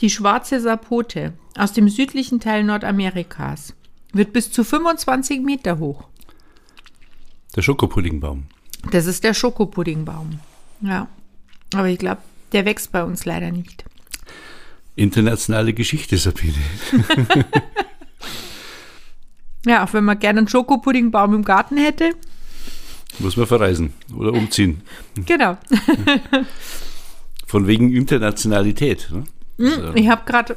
Die schwarze Sapote aus dem südlichen Teil Nordamerikas wird bis zu 25 Meter hoch. Der Schokopuddingbaum. Das ist der Schokopuddingbaum. Ja. Aber ich glaube, der wächst bei uns leider nicht. Internationale Geschichte, Sabine. Ja, auch wenn man gerne einen Schokopuddingbaum im Garten hätte. Muss man verreisen oder umziehen. Genau. Von wegen Internationalität. Ne? Also, ich habe gerade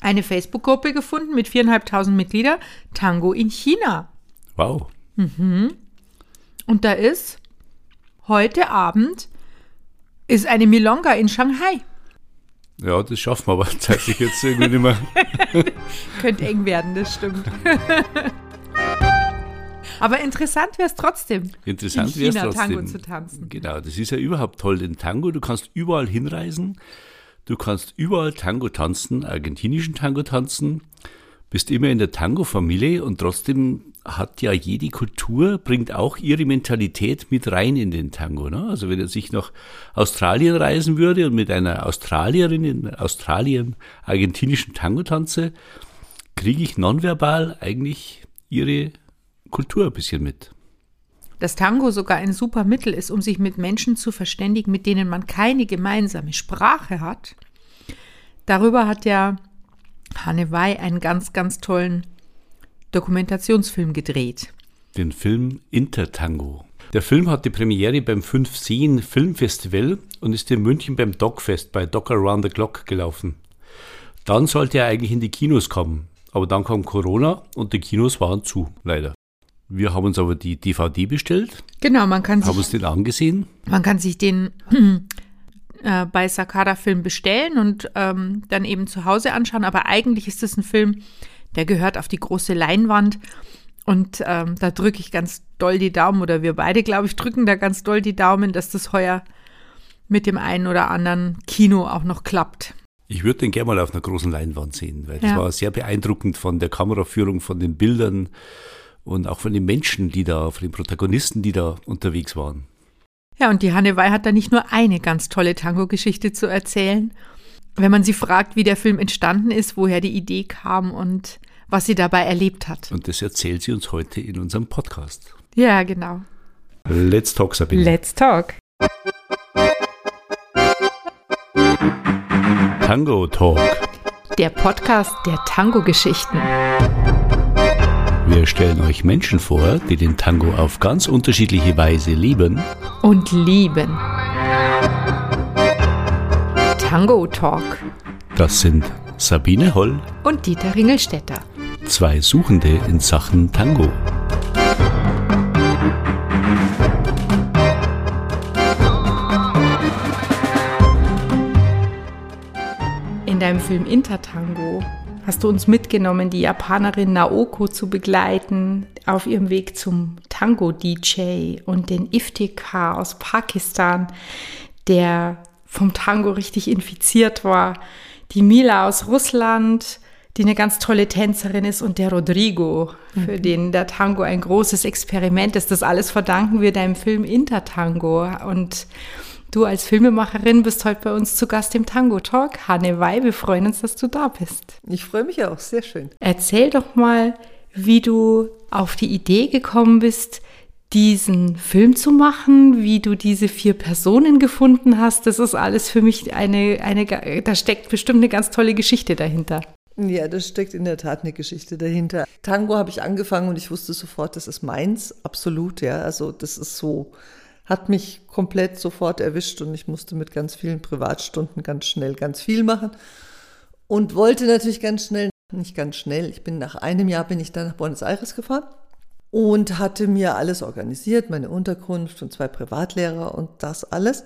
eine Facebook-Gruppe gefunden mit viereinhalbtausend Mitgliedern. Tango in China. wow. Und da ist heute Abend ist eine Milonga in Shanghai. Ja, das schaffen wir aber zeitlich jetzt irgendwie nicht mehr. Könnte eng werden, das stimmt. Aber interessant wäre es trotzdem, Interessant in wäre es China trotzdem. Tango zu tanzen. Genau, das ist ja überhaupt toll, den Tango. Du kannst überall hinreisen. Du kannst überall Tango tanzen, argentinischen Tango tanzen. Bist immer in der Tango-Familie und trotzdem hat ja jede Kultur, bringt auch ihre Mentalität mit rein in den Tango. Ne? Also wenn er sich nach Australien reisen würde und mit einer Australierin in Australien argentinischen Tango tanze, kriege ich nonverbal eigentlich ihre Kultur ein bisschen mit. Dass Tango sogar ein super Mittel ist, um sich mit Menschen zu verständigen, mit denen man keine gemeinsame Sprache hat. Darüber hat ja Hanne Wey einen ganz, ganz tollen Dokumentationsfilm gedreht. den Film Intertango. Der Film hat die Premiere beim 5 Seen Filmfestival und ist in München beim Dogfest bei Dog Around the Clock gelaufen. Dann sollte er eigentlich in die Kinos kommen, aber dann kam Corona und die Kinos waren zu, leider. Wir haben uns aber die DVD bestellt, Genau, man kann haben sich, uns den angesehen. man kann sich den äh, bei Sakada Film bestellen und ähm, dann eben zu Hause anschauen. Aber eigentlich ist es ein Film, der gehört auf die große Leinwand. Und ähm, da drücke ich ganz doll die Daumen, oder wir beide, glaube ich, drücken da ganz doll die Daumen, dass das heuer mit dem einen oder anderen Kino auch noch klappt. Ich würde den gerne mal auf einer großen Leinwand sehen, weil das Ja. war sehr beeindruckend von der Kameraführung, von den Bildern und auch von den Menschen, die da, von den Protagonisten, die da unterwegs waren. Ja, und die Hanne Wey hat da nicht nur eine ganz tolle Tango-Geschichte zu erzählen. Wenn man sie fragt, wie der Film entstanden ist, woher die Idee kam und was sie dabei erlebt hat. Und das erzählt sie uns heute in unserem Podcast. Ja, genau. Let's talk, Sabine. Let's talk. Tango Talk. Der Podcast der Tango-Geschichten. Wir stellen euch Menschen vor, die den Tango auf ganz unterschiedliche Weise lieben. Und lieben. Tango Talk. Das sind Sabine Holl, Und Dieter Ringelstetter. zwei Suchende in Sachen Tango. In deinem Film Intertango hast du uns mitgenommen, die Japanerin Naoko zu begleiten auf ihrem Weg zum Tango-DJ und den Iftikhar aus Pakistan, der vom Tango richtig infiziert war, die Mila aus Russland, die eine ganz tolle Tänzerin ist und der Rodrigo, für den der Tango ein großes Experiment ist. Das alles verdanken wir deinem Film Intertango und Du als Filmemacherin bist heute bei uns zu Gast im Tango Talk. Hanne Wey, wir freuen uns, dass du da bist. Ich freue mich auch, sehr schön. Erzähl doch mal, wie du auf die Idee gekommen bist, diesen Film zu machen, wie du diese vier Personen gefunden hast. Das ist alles für mich eine, eine, da steckt bestimmt eine ganz tolle Geschichte dahinter. Ja, das steckt in der Tat eine Geschichte dahinter. Tango habe ich angefangen und ich wusste sofort, das ist meins, absolut, ja. Also das ist so, hat mich komplett sofort erwischt und ich musste mit ganz vielen Privatstunden ganz schnell ganz viel machen und wollte natürlich ganz schnell, nicht ganz schnell, ich bin nach einem Jahr bin ich dann nach Buenos Aires gefahren und hatte mir alles organisiert, meine Unterkunft und zwei Privatlehrer und das alles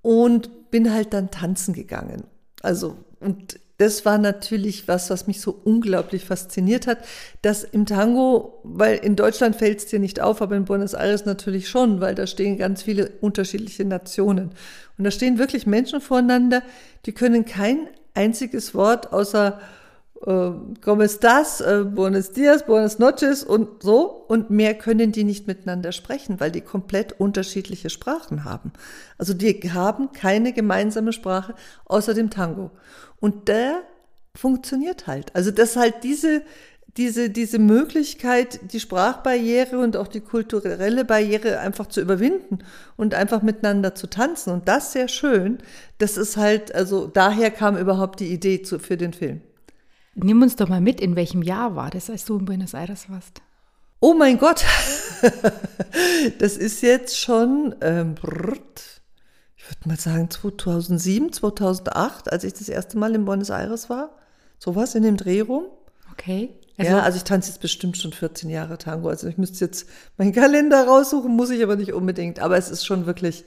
und bin halt dann tanzen gegangen. Also und das war natürlich was, was mich so unglaublich fasziniert hat, dass im Tango, weil in Deutschland fällt es dir nicht auf, aber in Buenos Aires natürlich schon, weil da stehen ganz viele unterschiedliche Nationen. Und da stehen wirklich Menschen voreinander, die können kein einziges Wort außer äh, ¿cómo estás? Äh, buenos dias, buenas noches und so. Und mehr können die nicht miteinander sprechen, weil die komplett unterschiedliche Sprachen haben. Also die haben keine gemeinsame Sprache außer dem Tango. Und der funktioniert halt. Also das halt diese, diese, diese Möglichkeit, die Sprachbarriere und auch die kulturelle Barriere einfach zu überwinden und einfach miteinander zu tanzen. Und das sehr schön. Das ist halt, also daher kam überhaupt die Idee zu, für den Film. Nimm uns doch mal mit, in welchem Jahr war das, als du in Buenos Aires warst? Oh mein Gott, das ist jetzt schon, ähm, ich würde mal sagen 2007, 2008, als ich das erste Mal in Buenos Aires war. Sowas in dem Dreh rum. Okay. Also, ja, also ich tanze jetzt bestimmt schon 14 Jahre Tango. Also ich müsste jetzt meinen Kalender raussuchen, muss ich aber nicht unbedingt. Aber es ist schon wirklich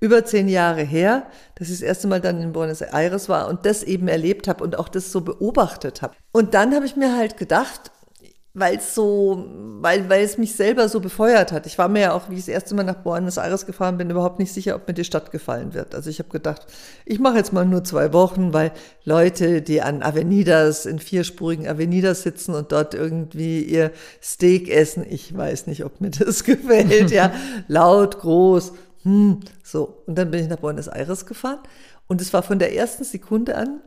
über zehn Jahre her, dass ich das erste Mal dann in Buenos Aires war und das eben erlebt habe und auch das so beobachtet habe. Und dann habe ich mir halt gedacht, weil es so, weil, weil es mich selber so befeuert hat. Ich war mir ja auch, wie ich das erste Mal nach Buenos Aires gefahren bin, überhaupt nicht sicher, ob mir die Stadt gefallen wird. Also ich habe gedacht, ich mache jetzt mal nur zwei Wochen, weil Leute, die an Avenidas, in vierspurigen Avenidas sitzen und dort irgendwie ihr Steak essen, ich weiß nicht, ob mir das gefällt, ja, laut, groß, hm, so. Und dann bin ich nach Buenos Aires gefahren und es war von der ersten Sekunde an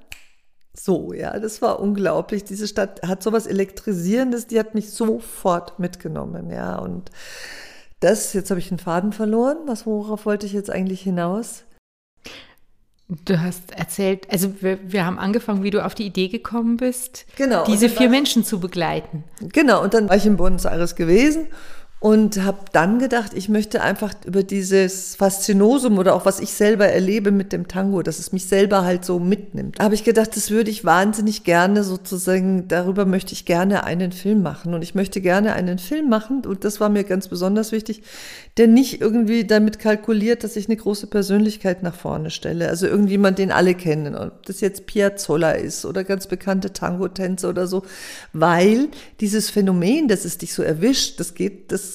so, ja, das war unglaublich. Diese Stadt hat sowas Elektrisierendes, die hat mich sofort mitgenommen, ja. Und das, jetzt habe ich den Faden verloren. Was, worauf wollte ich jetzt eigentlich hinaus? Du hast erzählt, also wir, wir, haben angefangen, wie du auf die Idee gekommen bist, genau, diese vier Menschen zu begleiten. Genau, und dann war ich in Buenos Aires gewesen und habe dann gedacht, ich möchte einfach über dieses Faszinosum oder auch was ich selber erlebe mit dem Tango, dass es mich selber halt so mitnimmt. Habe ich gedacht, das würde ich wahnsinnig gerne sozusagen, darüber möchte ich gerne einen Film machen. Und ich möchte gerne einen Film machen und das war mir ganz besonders wichtig, der nicht irgendwie damit kalkuliert, dass ich eine große Persönlichkeit nach vorne stelle, also irgendjemand, den alle kennen, ob das jetzt Piazzolla ist oder ganz bekannte Tango-Tänze oder so, weil dieses Phänomen, dass es dich so erwischt, das geht, das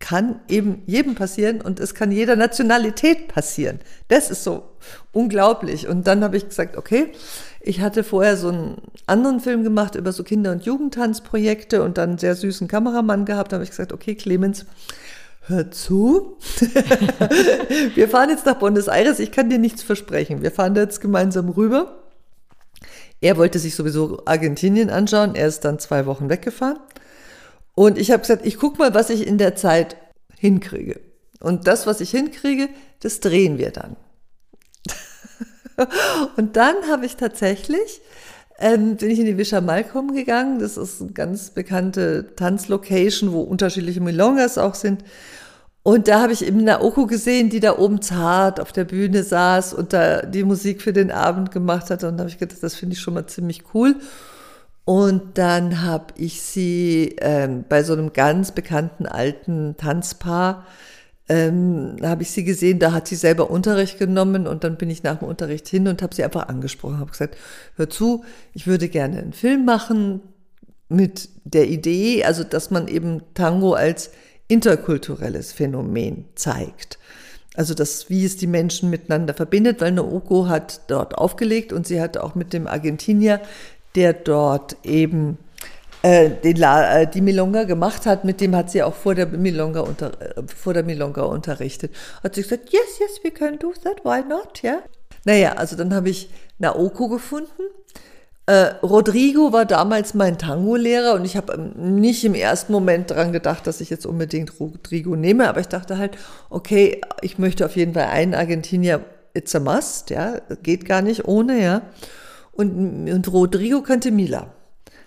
kann eben jedem passieren und es kann jeder Nationalität passieren. Das ist so unglaublich. Und dann habe ich gesagt, okay, ich hatte vorher so einen anderen Film gemacht über so Kinder- und Jugendtanzprojekte und dann einen sehr süßen Kameramann gehabt. Da habe ich gesagt, okay, Clemens, hör zu. wir fahren jetzt nach Buenos Aires. Ich kann dir nichts versprechen. Wir fahren da jetzt gemeinsam rüber. Er wollte sich sowieso Argentinien anschauen. Er ist dann zwei Wochen weggefahren. Und ich habe gesagt, ich guck mal, was ich in der Zeit hinkriege. Und das, was ich hinkriege, das drehen wir dann. und dann habe ich tatsächlich, ähm, bin ich in die Wischer Malcolm gegangen. Das ist eine ganz bekannte Tanzlocation, wo unterschiedliche Milongas auch sind. Und da habe ich eben Naoko gesehen, die da oben zart auf der Bühne saß und da die Musik für den Abend gemacht hat. Und da habe ich gedacht, das finde ich schon mal ziemlich cool. Und dann habe ich sie ähm, bei so einem ganz bekannten alten Tanzpaar, ähm, habe ich sie gesehen, da hat sie selber Unterricht genommen und dann bin ich nach dem Unterricht hin und habe sie einfach angesprochen, habe gesagt, hör zu, ich würde gerne einen Film machen mit der Idee, also dass man eben Tango als interkulturelles Phänomen zeigt. Also das, wie es die Menschen miteinander verbindet, weil Naoko hat dort aufgelegt und sie hat auch mit dem Argentinier der dort eben äh, La, äh, die Milonga gemacht hat, mit dem hat sie auch vor der Milonga, unter, äh, vor der Milonga unterrichtet. Hat sie gesagt, yes, yes, we can do that, why not. Yeah? Naja, also dann habe ich Naoko gefunden. Äh, Rodrigo war damals mein Tango-Lehrer und ich habe ähm, nicht im ersten Moment daran gedacht, dass ich jetzt unbedingt Rodrigo nehme, aber ich dachte halt, okay, ich möchte auf jeden Fall einen Argentinier, it's a must, ja, geht gar nicht ohne, ja und, und Rodrigo kannte Mila.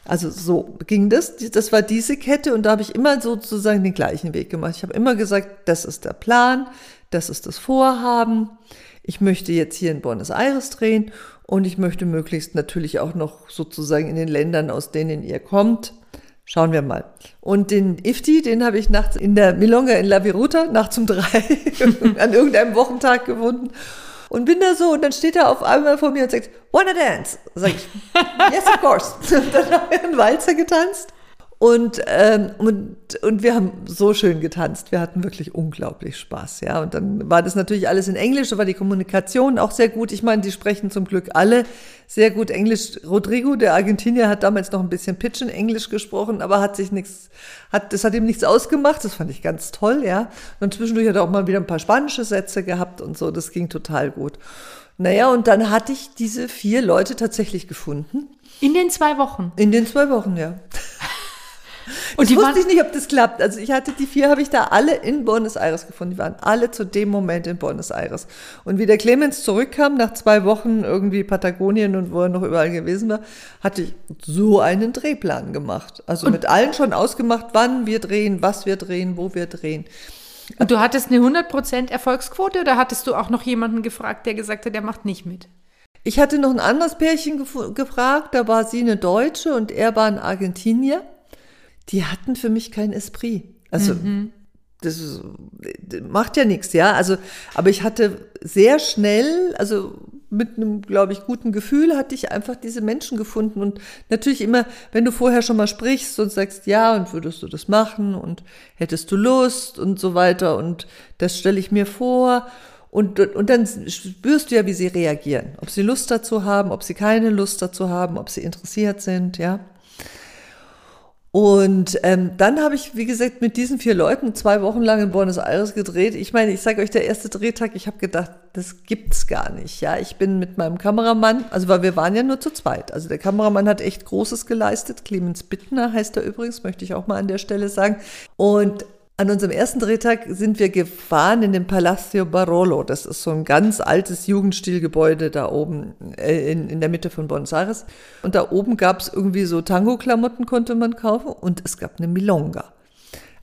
Also so ging das. Das war diese Kette und da habe ich immer sozusagen den gleichen Weg gemacht. Ich habe immer gesagt, das ist der Plan, das ist das Vorhaben. Ich möchte jetzt hier in Buenos Aires drehen und ich möchte möglichst natürlich auch noch sozusagen in den Ländern, aus denen ihr kommt. Schauen wir mal. Und den Ifti, den habe ich nachts in der Milonga in La Viruta, nachts um drei, an irgendeinem Wochentag gefunden und bin da so und dann steht er auf einmal vor mir und sagt, wanna dance? Sag ich, yes, of course. Und dann haben wir einen Walzer getanzt. Und, ähm, und, und wir haben so schön getanzt. Wir hatten wirklich unglaublich Spaß, ja. Und dann war das natürlich alles in Englisch, da war die Kommunikation auch sehr gut. Ich meine, die sprechen zum Glück alle sehr gut Englisch. Rodrigo, der Argentinier, hat damals noch ein bisschen Pitchen Englisch gesprochen, aber hat sich nichts, hat, das hat ihm nichts ausgemacht. Das fand ich ganz toll, ja. Und zwischendurch hat er auch mal wieder ein paar spanische Sätze gehabt und so. Das ging total gut. Naja, und dann hatte ich diese vier Leute tatsächlich gefunden. In den zwei Wochen? In den zwei Wochen, ja. Und ich die wusste ich nicht, ob das klappt. Also ich hatte die vier, habe ich da alle in Buenos Aires gefunden. Die waren alle zu dem Moment in Buenos Aires. Und wie der Clemens zurückkam, nach zwei Wochen irgendwie Patagonien und wo er noch überall gewesen war, hatte ich so einen Drehplan gemacht. Also mit allen schon ausgemacht, wann wir drehen, was wir drehen, wo wir drehen. Und du hattest eine 100% Erfolgsquote oder hattest du auch noch jemanden gefragt, der gesagt hat, der macht nicht mit? Ich hatte noch ein anderes Pärchen gef- gefragt, da war sie eine Deutsche und er war ein Argentinier. Die hatten für mich kein Esprit. Also das ist, das macht ja nichts, ja. Also, aber ich hatte sehr schnell, also mit einem, glaube ich, guten Gefühl hatte ich einfach diese Menschen gefunden. Und natürlich immer, wenn du vorher schon mal sprichst und sagst, ja, und würdest du das machen und hättest du Lust und so weiter und das stelle ich mir vor. Und, und dann spürst du ja, wie sie reagieren. Ob sie Lust dazu haben, ob sie keine Lust dazu haben, ob sie interessiert sind, ja. Und ähm, dann habe ich, wie gesagt, mit diesen vier Leuten zwei Wochen lang in Buenos Aires gedreht. Ich meine, ich sage euch, der erste Drehtag, ich habe gedacht, das gibt's gar nicht. Ja, ich bin mit meinem Kameramann, also weil wir waren ja nur zu zweit. Also der Kameramann hat echt Großes geleistet. Clemens Bittner heißt er übrigens, möchte ich auch mal an der Stelle sagen. Und an unserem ersten Drehtag sind wir gefahren in den Palacio Barolo. Das ist so ein ganz altes Jugendstilgebäude da oben äh, in, in der Mitte von Buenos Aires. Und da oben gab es irgendwie so Tango-Klamotten konnte man kaufen und es gab eine Milonga.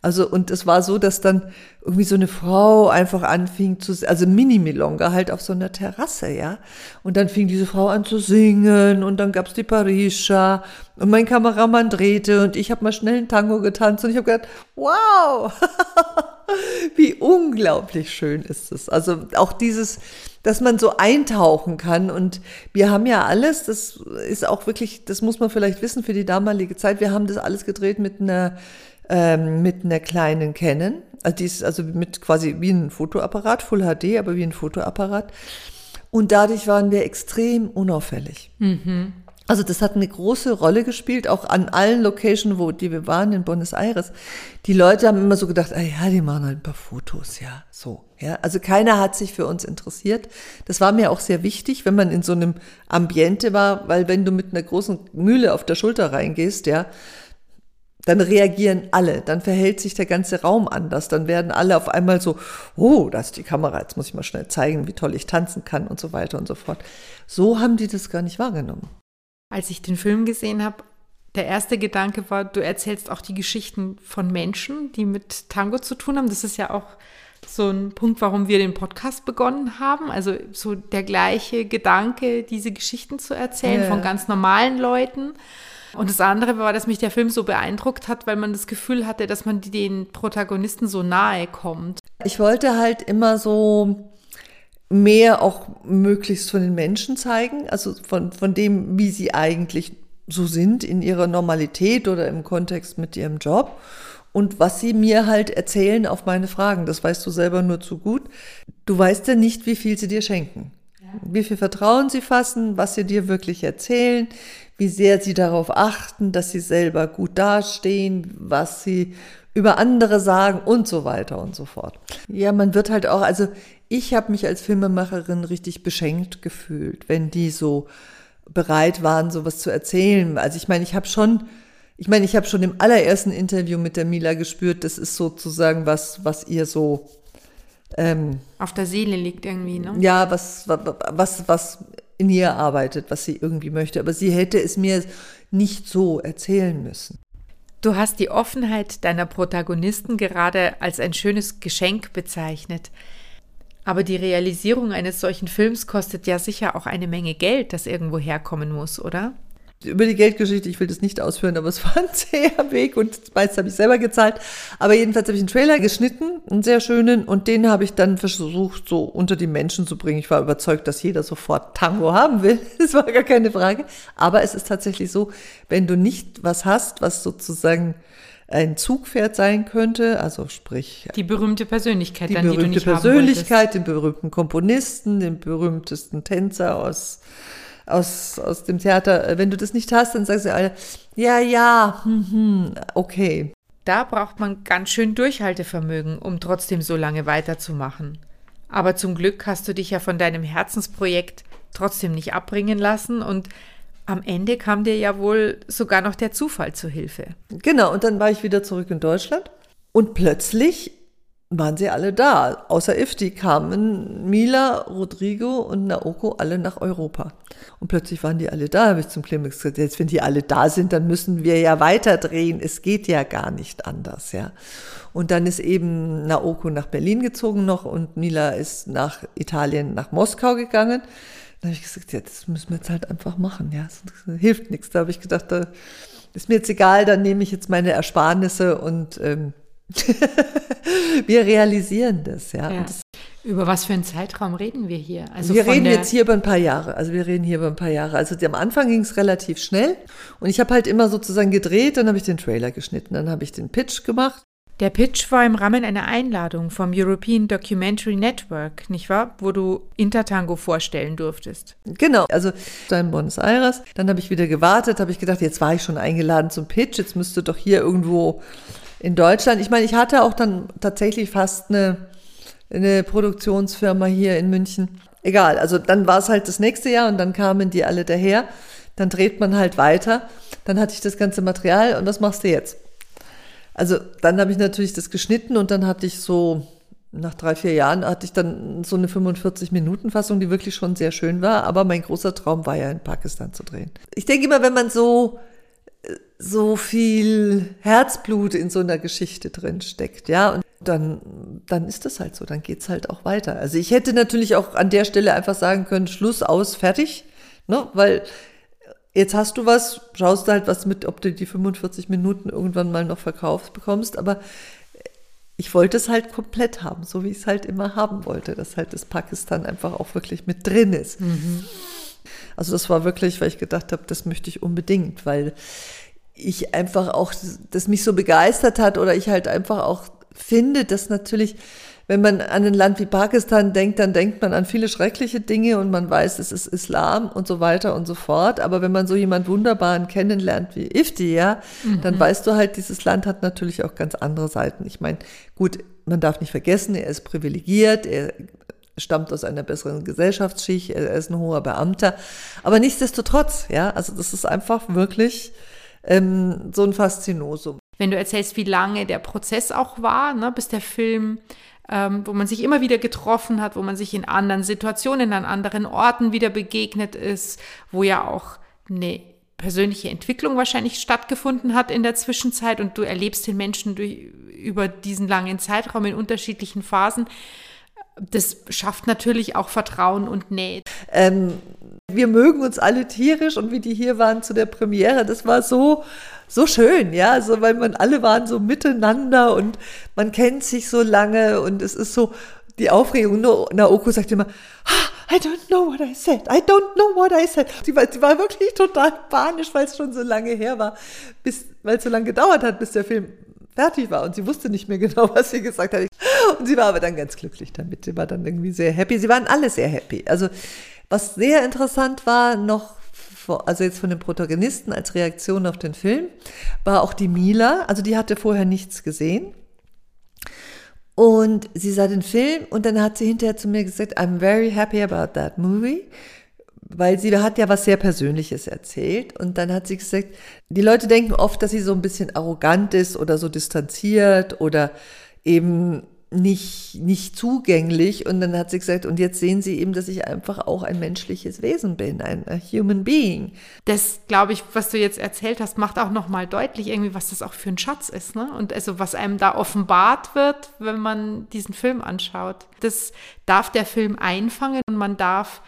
Also, und es war so, dass dann irgendwie so eine Frau einfach anfing zu, also Mini-Milonga halt auf so einer Terrasse, ja. Und dann fing diese Frau an zu singen und dann gab's die Parisha und mein Kameramann drehte und ich habe mal schnell einen Tango getanzt und ich habe gedacht, wow, wie unglaublich schön ist es. Also auch dieses, dass man so eintauchen kann und wir haben ja alles, das ist auch wirklich, das muss man vielleicht wissen für die damalige Zeit, wir haben das alles gedreht mit einer ähm, mit einer kleinen Canon, also, die ist also mit quasi wie ein Fotoapparat, Full HD, aber wie ein Fotoapparat. Und dadurch waren wir extrem unauffällig. Also das hat eine große Rolle gespielt, auch an allen Locations, wo die wir waren in Buenos Aires. Die Leute haben immer so gedacht, ah ja, die machen halt ein paar Fotos, ja, so. Ja, also keiner hat sich für uns interessiert. Das war mir auch sehr wichtig, wenn man in so einem Ambiente war, weil wenn du mit einer großen Mühle auf der Schulter reingehst, ja, dann reagieren alle, dann verhält sich der ganze Raum anders, dann werden alle auf einmal so, oh, da ist die Kamera, jetzt muss ich mal schnell zeigen, wie toll ich tanzen kann und so weiter und so fort. So haben die das gar nicht wahrgenommen. Als ich den Film gesehen habe, der erste Gedanke war, du erzählst auch die Geschichten von Menschen, die mit Tango zu tun haben. Das ist ja auch so ein Punkt, warum wir den Podcast begonnen haben. Also so der gleiche Gedanke, diese Geschichten zu erzählen Ja. von ganz normalen Leuten. Und das andere war, dass mich der Film so beeindruckt hat, weil man das Gefühl hatte, dass man den Protagonisten so nahe kommt. Ich wollte halt immer so mehr auch möglichst von den Menschen zeigen, also von, von dem, wie sie eigentlich so sind in ihrer Normalität oder im Kontext mit ihrem Job und was sie mir halt erzählen auf meine Fragen. Das weißt du selber nur zu gut. Du weißt ja nicht, wie viel sie dir schenken. Wie viel Vertrauen sie fassen, was sie dir wirklich erzählen, wie sehr sie darauf achten, dass sie selber gut dastehen, was sie über andere sagen und so weiter und so fort. Ja, man wird halt auch, also ich habe mich als Filmemacherin richtig beschenkt gefühlt, wenn die so bereit waren, sowas zu erzählen. Also ich meine, ich habe schon, ich meine, ich habe schon im allerersten Interview mit der Mila gespürt, das ist sozusagen was, was ihr so ähm, Auf der Seele liegt irgendwie, ne? ja, was, was, was in ihr arbeitet, was sie irgendwie möchte. Aber sie hätte es mir nicht so erzählen müssen. Du hast die Offenheit deiner Protagonisten gerade als ein schönes Geschenk bezeichnet. Aber die Realisierung eines solchen Films kostet ja sicher auch eine Menge Geld, das irgendwo herkommen muss, oder? Über die Geldgeschichte, ich will das nicht ausführen, aber es war ein zäher Weg und meist habe ich selber gezahlt. Aber jedenfalls habe ich einen Trailer geschnitten, einen sehr schönen, und den habe ich dann versucht, so unter die Menschen zu bringen. Ich war überzeugt, dass jeder sofort Tango haben will. Das war gar keine Frage. Aber es ist tatsächlich so, wenn du nicht was hast, was sozusagen ein Zugpferd sein könnte, also sprich die berühmte Persönlichkeit, die dann, berühmte die du nicht Persönlichkeit, den berühmten Komponisten, den berühmtesten Tänzer aus aus, aus dem Theater, wenn du das nicht hast, dann sagen sie alle, ja, ja, hm, hm, okay. Da braucht man ganz schön Durchhaltevermögen, um trotzdem so lange weiterzumachen. Aber zum Glück hast du dich ja von deinem Herzensprojekt trotzdem nicht abbringen lassen und am Ende kam dir ja wohl sogar noch der Zufall zu Hilfe. Genau, und dann war ich wieder zurück in Deutschland und plötzlich waren sie alle da. Außer Ifti kamen Mila, Rodrigo und Naoko alle nach Europa. Und plötzlich waren die alle da, habe ich zum Clemens gesagt, jetzt wenn die alle da sind, dann müssen wir ja weiterdrehen. Es geht ja gar nicht anders, ja. Und dann ist eben Naoko nach Berlin gezogen noch und Mila ist nach Italien, nach Moskau gegangen. Dann habe ich gesagt, ja, müssen wir jetzt halt einfach machen, ja. Das hilft nichts. Da habe ich gedacht, da ist mir jetzt egal, dann nehme ich jetzt meine Ersparnisse und ähm, wir realisieren das, ja. ja. Das, über was für einen Zeitraum reden wir hier? Also wir reden jetzt hier über ein paar Jahre. Also wir reden hier über ein paar Jahre. Also am Anfang ging es relativ schnell und ich habe halt immer sozusagen gedreht, dann habe ich den Trailer geschnitten, dann habe ich den Pitch gemacht. Der Pitch war im Rahmen einer Einladung vom European Documentary Network, nicht wahr? Wo du Intertango vorstellen durftest. Genau, also in Buenos Aires. Dann habe ich wieder gewartet, habe ich gedacht, jetzt war ich schon eingeladen zum Pitch, jetzt müsste doch hier irgendwo in Deutschland. Ich meine, ich hatte auch dann tatsächlich fast eine, eine Produktionsfirma hier in München. Egal, also dann war es halt das nächste Jahr und dann kamen die alle daher. Dann dreht man halt weiter. Dann hatte ich das ganze Material und was machst du jetzt? Also dann habe ich natürlich das geschnitten und dann hatte ich so, nach drei, vier Jahren hatte ich dann so eine 45-Minuten-Fassung, die wirklich schon sehr schön war. Aber mein großer Traum war ja in Pakistan zu drehen. Ich denke immer, wenn man so so viel Herzblut in so einer Geschichte drin steckt, ja, und dann, dann ist das halt so, dann geht's halt auch weiter. Also ich hätte natürlich auch an der Stelle einfach sagen können, Schluss, aus, fertig, ne, weil jetzt hast du was, schaust halt was mit, ob du die 45 Minuten irgendwann mal noch verkauft bekommst, aber ich wollte es halt komplett haben, so wie ich es halt immer haben wollte, dass halt das Pakistan einfach auch wirklich mit drin ist. Mhm. Also das war wirklich, weil ich gedacht habe, das möchte ich unbedingt, weil ich einfach auch, das mich so begeistert hat oder ich halt einfach auch finde, dass natürlich, wenn man an ein Land wie Pakistan denkt, dann denkt man an viele schreckliche Dinge und man weiß, es ist Islam und so weiter und so fort. Aber wenn man so jemand Wunderbaren kennenlernt wie Ifti, ja, mhm. dann weißt du halt, dieses Land hat natürlich auch ganz andere Seiten. Ich meine, gut, man darf nicht vergessen, er ist privilegiert, er stammt aus einer besseren Gesellschaftsschicht, er ist ein hoher Beamter. Aber nichtsdestotrotz, ja, also das ist einfach wirklich ähm, so ein Faszinosum. Wenn du erzählst, wie lange der Prozess auch war, ne, bis der Film ähm, wo man sich immer wieder getroffen hat, wo man sich in anderen Situationen, an anderen Orten wieder begegnet ist, wo ja auch eine persönliche Entwicklung wahrscheinlich stattgefunden hat in der Zwischenzeit und du erlebst den Menschen durch, über diesen langen Zeitraum in unterschiedlichen Phasen das schafft natürlich auch Vertrauen und Nähe. Ähm, wir mögen uns alle tierisch und wie die hier waren zu der Premiere, das war so, so schön, ja, also weil man alle waren so miteinander und man kennt sich so lange und es ist so die Aufregung. Naoko sagt immer, I don't know what I said. I don't know what I said. Sie war, sie war wirklich total panisch, weil es schon so lange her war, bis, weil es so lange gedauert hat, bis der Film fertig war und sie wusste nicht mehr genau, was sie gesagt hat. Und sie war aber dann ganz glücklich damit. Sie war dann irgendwie sehr happy. Sie waren alle sehr happy. Also was sehr interessant war noch, also jetzt von den Protagonisten als Reaktion auf den Film, war auch die Mila. Also die hatte vorher nichts gesehen. Und sie sah den Film und dann hat sie hinterher zu mir gesagt, I'm very happy about that movie weil sie hat ja was sehr Persönliches erzählt und dann hat sie gesagt, die Leute denken oft, dass sie so ein bisschen arrogant ist oder so distanziert oder eben nicht, nicht zugänglich. Und dann hat sie gesagt, und jetzt sehen sie eben, dass ich einfach auch ein menschliches Wesen bin, ein Human Being. Das, glaube ich, was du jetzt erzählt hast, macht auch nochmal deutlich irgendwie, was das auch für ein Schatz ist. Ne? Und also, was einem da offenbart wird, wenn man diesen Film anschaut. Das darf der Film einfangen und man darf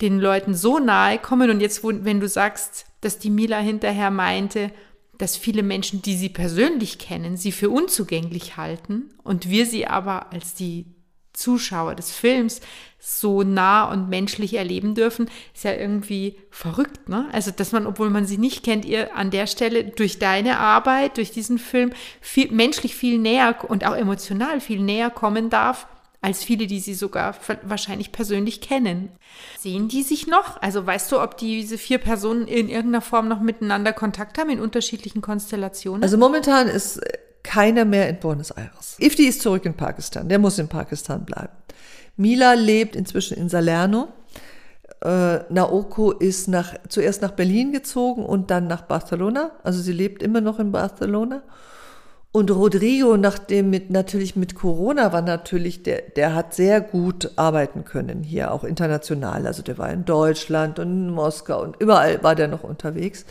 den Leuten so nahe kommen. Und jetzt, wenn du sagst, dass die Mila hinterher meinte, dass viele Menschen, die sie persönlich kennen, sie für unzugänglich halten und wir sie aber als die Zuschauer des Films so nah und menschlich erleben dürfen, ist ja irgendwie verrückt, ne? Also, dass man, obwohl man sie nicht kennt, ihr an der Stelle durch deine Arbeit, durch diesen Film viel, menschlich viel näher und auch emotional viel näher kommen darf, als viele, die sie sogar wahrscheinlich persönlich kennen. Sehen die sich noch? Also weißt du, ob diese vier Personen in irgendeiner Form noch miteinander Kontakt haben in unterschiedlichen Konstellationen? Also momentan ist keiner mehr in Buenos Aires. Ifti ist zurück in Pakistan. Der muss in Pakistan bleiben. Mila lebt inzwischen in Salerno. Äh, Naoko ist nach, zuerst nach Berlin gezogen und dann nach Barcelona. Also sie lebt immer noch in Barcelona. Und Rodrigo, nachdem mit, natürlich mit Corona war natürlich, der, der hat sehr gut arbeiten können hier, auch international. Also der war in Deutschland und in Moskau und überall war der noch unterwegs.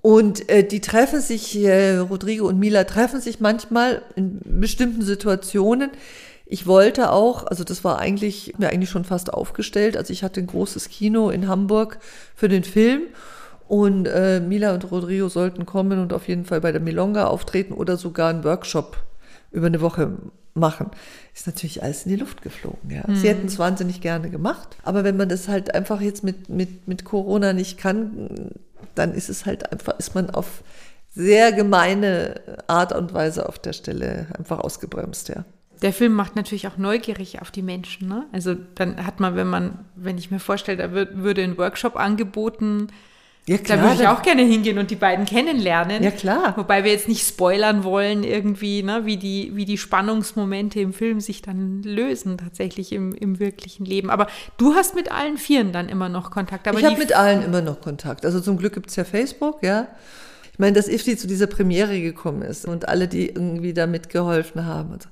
Und äh, die treffen sich, äh, Rodrigo und Mila treffen sich manchmal in bestimmten Situationen. Ich wollte auch, also das war eigentlich, mir eigentlich schon fast aufgestellt. Also ich hatte ein großes Kino in Hamburg für den Film und äh, Mila und Rodrigo sollten kommen und auf jeden Fall bei der Milonga auftreten oder sogar einen Workshop über eine Woche machen. Ist natürlich alles in die Luft geflogen. Ja. Mhm. Sie hätten es wahnsinnig gerne gemacht, aber wenn man das halt einfach jetzt mit, mit, mit Corona nicht kann, dann ist es halt einfach, ist man auf sehr gemeine Art und Weise auf der Stelle einfach ausgebremst, ja. Der Film macht natürlich auch neugierig auf die Menschen. Ne? Also dann hat man, wenn man, wenn ich mir vorstelle, da wird, würde ein Workshop angeboten, ja, klar. Da würde ich auch gerne hingehen und die beiden kennenlernen. Ja, klar. Wobei wir jetzt nicht spoilern wollen, irgendwie, ne, wie, die, wie die Spannungsmomente im Film sich dann lösen, tatsächlich im, im wirklichen Leben. Aber du hast mit allen Vieren dann immer noch Kontakt. Aber ich habe mit allen immer noch Kontakt. Also zum Glück gibt es ja Facebook, ja. Ich meine, dass Ifti zu dieser Premiere gekommen ist und alle, die irgendwie da mitgeholfen haben. Und so.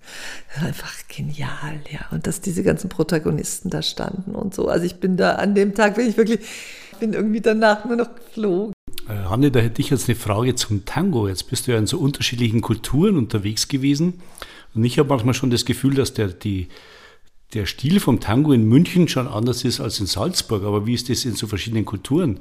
Einfach genial, ja. Und dass diese ganzen Protagonisten da standen und so. Also ich bin da an dem Tag, bin ich wirklich bin irgendwie danach nur noch geflogen. Äh, Hanne, da hätte ich jetzt eine Frage zum Tango. Jetzt bist du ja in so unterschiedlichen Kulturen unterwegs gewesen. Und ich habe manchmal schon das Gefühl, dass der, die, der Stil vom Tango in München schon anders ist als in Salzburg. Aber wie ist das in so verschiedenen Kulturen?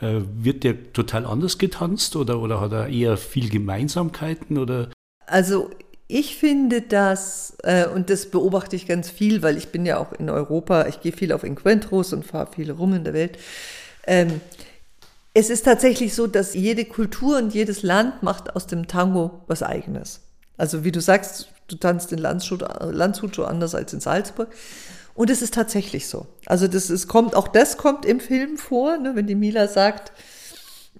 Äh, wird der total anders getanzt oder, oder hat er eher viel Gemeinsamkeiten? Oder? Also ich finde das, äh, und das beobachte ich ganz viel, weil ich bin ja auch in Europa, ich gehe viel auf Encuentros und fahre viel rum in der Welt. Ähm, es ist tatsächlich so, dass jede Kultur und jedes Land macht aus dem Tango was eigenes. Also wie du sagst, du tanzt in Landshut, Landshut schon anders als in Salzburg. Und es ist tatsächlich so. Also das ist, kommt, auch das kommt im Film vor, ne, wenn die Mila sagt,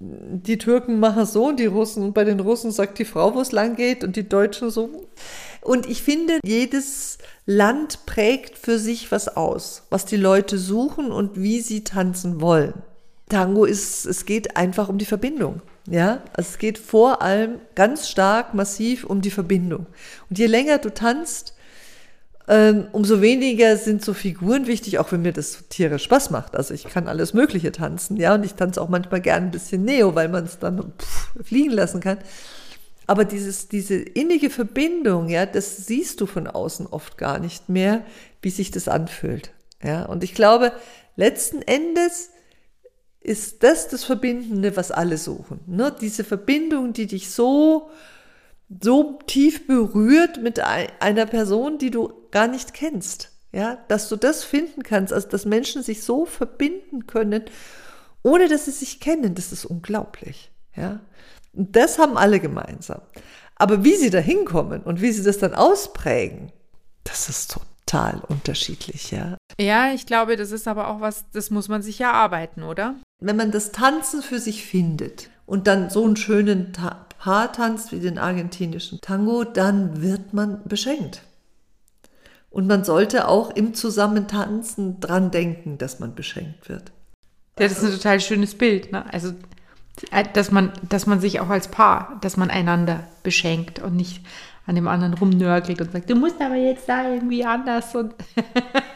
die Türken machen so und die Russen, und bei den Russen sagt die Frau, wo es lang geht und die Deutschen so. Und ich finde, jedes Land prägt für sich was aus, was die Leute suchen und wie sie tanzen wollen. Tango ist, es geht einfach um die Verbindung. Ja, also es geht vor allem ganz stark, massiv um die Verbindung. Und je länger du tanzt, ähm, umso weniger sind so Figuren wichtig, auch wenn mir das tierisch Spaß macht. Also ich kann alles Mögliche tanzen, ja, und ich tanze auch manchmal gerne ein bisschen Neo, weil man es dann pff, fliegen lassen kann. Aber dieses, diese innige Verbindung, ja, das siehst du von außen oft gar nicht mehr, wie sich das anfühlt. Ja, und ich glaube, letzten Endes ist das das Verbindende, was alle suchen. Ne? Diese Verbindung, die dich so, so tief berührt mit einer Person, die du gar nicht kennst. Ja, dass du das finden kannst, also dass Menschen sich so verbinden können, ohne dass sie sich kennen, das ist unglaublich. Ja, und das haben alle gemeinsam. Aber wie sie da hinkommen und wie sie das dann ausprägen, das ist total unterschiedlich, ja. Ja, ich glaube, das ist aber auch was, das muss man sich ja arbeiten, oder? Wenn man das Tanzen für sich findet und dann so einen schönen Paar tanzt wie den argentinischen Tango, dann wird man beschenkt. Und man sollte auch im Zusammentanzen dran denken, dass man beschenkt wird. Ja, das ist ein total schönes Bild. Ne? Also, äh, dass man, dass man sich auch als Paar, dass man einander beschenkt und nicht an dem anderen rumnörgelt und sagt, du musst aber jetzt da irgendwie anders und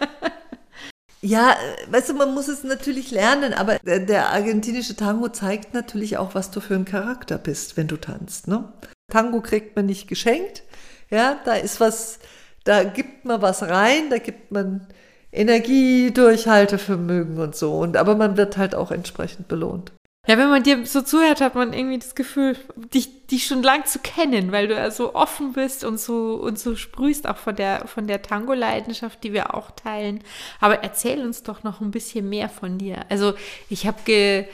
Ja, weißt du, man muss es natürlich lernen, aber der, der, argentinische Tango zeigt natürlich auch, was du für ein Charakter bist, wenn du tanzt. Ne? Tango kriegt man nicht geschenkt. Ja, da ist was, da gibt man was rein, da gibt man Energie, Durchhaltevermögen und so. Und aber man wird halt auch entsprechend belohnt. Ja, wenn man dir so zuhört, hat man irgendwie das Gefühl, dich, dich schon lang zu kennen, weil du ja so offen bist und so, und so sprühst auch von der, von der Tango-Leidenschaft, die wir auch teilen. Aber erzähl uns doch noch ein bisschen mehr von dir. Also, ich habe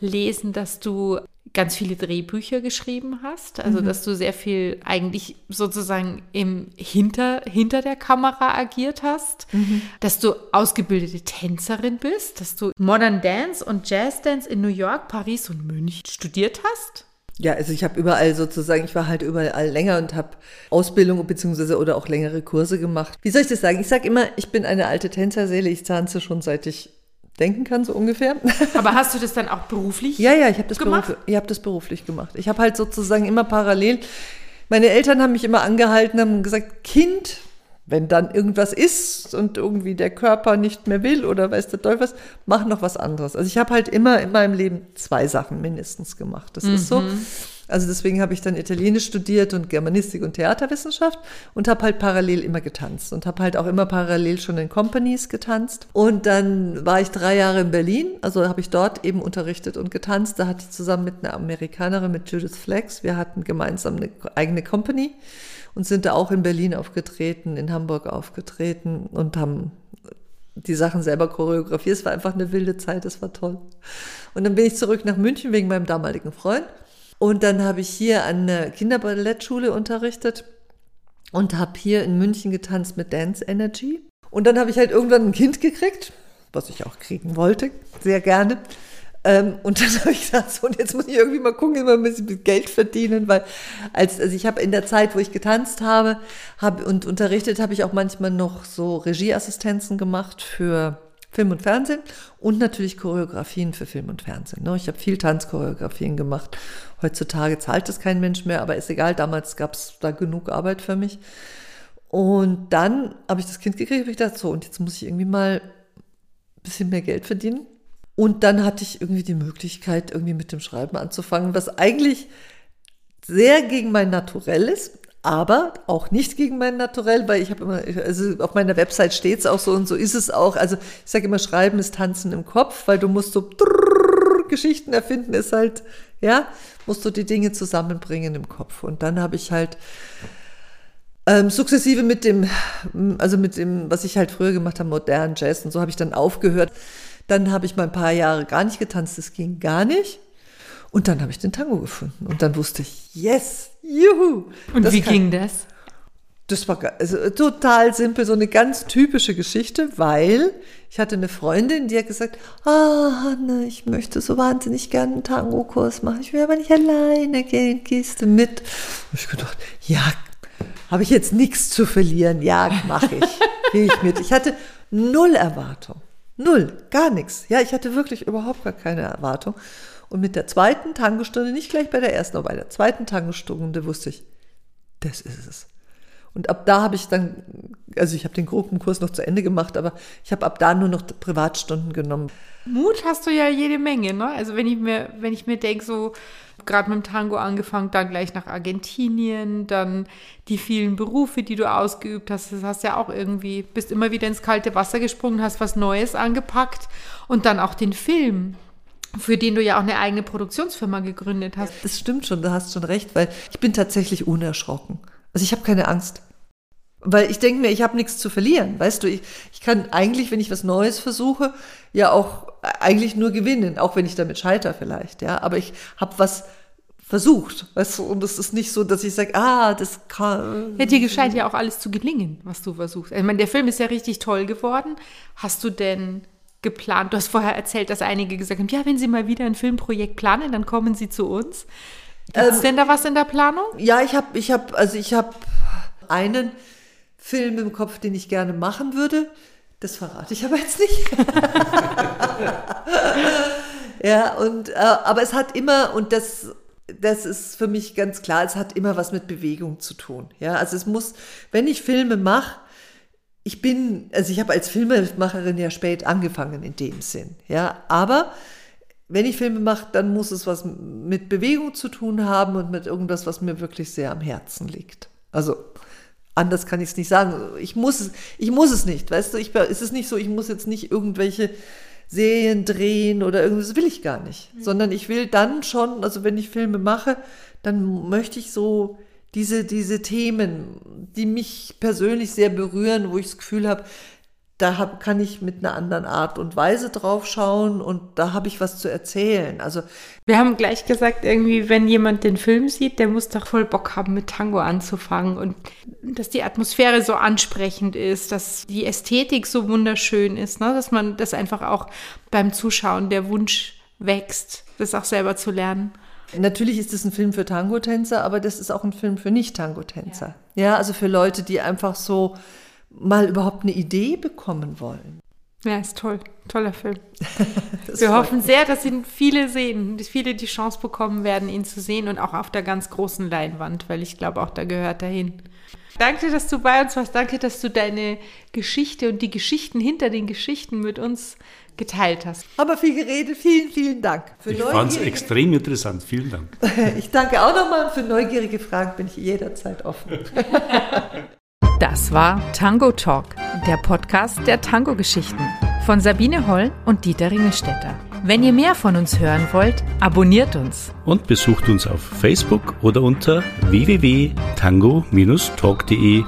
gelesen, dass du ganz viele Drehbücher geschrieben hast, also mhm. dass du sehr viel eigentlich sozusagen im hinter hinter der Kamera agiert hast, mhm. dass du ausgebildete Tänzerin bist, dass du Modern Dance und Jazz Dance in New York, Paris und München studiert hast. Ja, also ich habe überall sozusagen, ich war halt überall länger und habe Ausbildung beziehungsweise oder auch längere Kurse gemacht. Wie soll ich das sagen? Ich sage immer, ich bin eine alte Tänzerseele, ich tanze schon seit ich denken kann, so ungefähr. Aber hast du das dann auch beruflich Ja, ja, ich habe das, beruf, hab das beruflich gemacht. Ich habe halt sozusagen immer parallel, meine Eltern haben mich immer angehalten, haben gesagt, Kind, wenn dann irgendwas ist und irgendwie der Körper nicht mehr will oder weiß der Teufel was, mach noch was anderes. Also ich habe halt immer in meinem Leben zwei Sachen mindestens gemacht. Das mhm. ist so. Also deswegen habe ich dann Italienisch studiert und Germanistik und Theaterwissenschaft und habe halt parallel immer getanzt und habe halt auch immer parallel schon in Companies getanzt. Und dann war ich drei Jahre in Berlin, also habe ich dort eben unterrichtet und getanzt. Da hatte ich zusammen mit einer Amerikanerin, mit Judith Flex, wir hatten gemeinsam eine eigene Company und sind da auch in Berlin aufgetreten, in Hamburg aufgetreten und haben die Sachen selber choreografiert. Es war einfach eine wilde Zeit, es war toll. Und dann bin ich zurück nach München wegen meinem damaligen Freund und dann habe ich hier an der Kinderballettschule unterrichtet und habe hier in München getanzt mit Dance Energy. Und dann habe ich halt irgendwann ein Kind gekriegt, was ich auch kriegen wollte, sehr gerne. Ähm, und dann habe ich gedacht, so, und jetzt muss ich irgendwie mal gucken, immer ein bisschen Geld verdienen, weil als, also ich habe in der Zeit, wo ich getanzt habe, habe und unterrichtet, habe ich auch manchmal noch so Regieassistenzen gemacht für Film und Fernsehen und natürlich Choreografien für Film und Fernsehen. Ne? Ich habe viel Tanzchoreografien gemacht. Heutzutage zahlt das kein Mensch mehr, aber ist egal, damals gab es da genug Arbeit für mich. Und dann habe ich das Kind gekriegt und ich dachte, so, und jetzt muss ich irgendwie mal ein bisschen mehr Geld verdienen. Und dann hatte ich irgendwie die Möglichkeit, irgendwie mit dem Schreiben anzufangen, was eigentlich sehr gegen mein Naturell ist, aber auch nicht gegen mein Naturell, weil ich habe immer, also auf meiner Website steht es auch so und so ist es auch. Also ich sage immer, Schreiben ist Tanzen im Kopf, weil du musst so Geschichten erfinden, ist halt, ja, musst du die Dinge zusammenbringen im Kopf. Und dann habe ich halt ähm, sukzessive mit dem, also mit dem, was ich halt früher gemacht habe, modernen Jazz und so habe ich dann aufgehört. Dann habe ich mal ein paar Jahre gar nicht getanzt, das ging gar nicht. Und dann habe ich den Tango gefunden. Und dann wusste ich, yes, juhu. Und das wie kann, ging das? Das war also, total simpel, so eine ganz typische Geschichte, weil ich hatte eine Freundin, die hat gesagt, ah, Hanne, ich möchte so wahnsinnig gerne einen Tango-Kurs machen. Ich will aber nicht alleine gehen, gehst du mit? Und ich gedacht, ja, habe ich jetzt nichts zu verlieren. Ja, mache ich. Gehe ich mit. Ich hatte null Erwartung. Null, gar nichts. Ja, ich hatte wirklich überhaupt gar keine Erwartung. Und mit der zweiten Tangostunde, nicht gleich bei der ersten, aber bei der zweiten Tangostunde wusste ich, das ist es. Und ab da habe ich dann, also ich habe den Gruppenkurs noch zu Ende gemacht, aber ich habe ab da nur noch Privatstunden genommen. Mut hast du ja jede Menge, ne? Also wenn ich mir, wenn ich mir denke, so gerade mit dem Tango angefangen, dann gleich nach Argentinien, dann die vielen Berufe, die du ausgeübt hast, das hast ja auch irgendwie, bist immer wieder ins kalte Wasser gesprungen, hast was Neues angepackt und dann auch den Film für den du ja auch eine eigene Produktionsfirma gegründet hast. Das stimmt schon, du hast schon recht, weil ich bin tatsächlich unerschrocken. Also ich habe keine Angst. Weil ich denke mir, ich habe nichts zu verlieren. Weißt du, ich, ich kann eigentlich, wenn ich was Neues versuche, ja auch eigentlich nur gewinnen, auch wenn ich damit scheiter vielleicht, ja. Aber ich habe was versucht, weißt du, und es ist nicht so, dass ich sage, ah, das kann. Ja, dir scheint ja auch alles zu gelingen, was du versuchst. Ich meine, der Film ist ja richtig toll geworden. Hast du denn geplant? Du hast vorher erzählt, dass einige gesagt haben, ja, wenn Sie mal wieder ein Filmprojekt planen, dann kommen Sie zu uns. Gibt es ähm, denn da was in der Planung? Ja, ich habe, ich habe, also ich habe einen Film im Kopf, den ich gerne machen würde. Das verrate ich aber jetzt nicht. ja, und äh, aber es hat immer und das das ist für mich ganz klar, es hat immer was mit Bewegung zu tun. Ja, also es muss, wenn ich Filme mache, ich bin, also ich habe als Filmemacherin ja spät angefangen in dem Sinn, ja, aber wenn ich Filme mache, dann muss es was mit Bewegung zu tun haben und mit irgendwas, was mir wirklich sehr am Herzen liegt. Also anders kann ich es nicht sagen. Ich muss es, ich muss es nicht, weißt du, ich, es ist nicht so, ich muss jetzt nicht irgendwelche Serien drehen oder irgendwas, will ich gar nicht. Mhm. Sondern ich will dann schon, also wenn ich Filme mache, dann möchte ich so diese, diese Themen, die mich persönlich sehr berühren, wo ich das Gefühl habe, da hab, kann ich mit einer anderen Art und Weise drauf schauen und da habe ich was zu erzählen. Also wir haben gleich gesagt, irgendwie, wenn jemand den Film sieht, der muss doch voll Bock haben, mit Tango anzufangen und dass die Atmosphäre so ansprechend ist, dass die Ästhetik so wunderschön ist, ne? dass man das einfach auch beim Zuschauen der Wunsch wächst, das auch selber zu lernen. Natürlich ist es ein Film für Tango-Tänzer, aber das ist auch ein Film für Nicht-Tango-Tänzer. Ja. ja, also für Leute, die einfach so mal überhaupt eine Idee bekommen wollen. Ja, ist toll. Toller Film. Wir hoffen sehr, dass ihn viele sehen, dass viele die Chance bekommen werden, ihn zu sehen und auch auf der ganz großen Leinwand, weil ich glaube, auch da gehört er hin. Danke, dass du bei uns warst. Danke, dass du deine Geschichte und die Geschichten hinter den Geschichten mit uns geteilt hast. Aber viel geredet. Vielen, vielen Dank. Für ich fand es extrem interessant. Vielen Dank. Ich danke auch nochmal. Für neugierige Fragen bin ich jederzeit offen. Das war Tango Talk, der Podcast der Tango-Geschichten von Sabine Holl und Dieter Ringelstetter. Wenn ihr mehr von uns hören wollt, abonniert uns. Und besucht uns auf Facebook oder unter www.tango-talk.de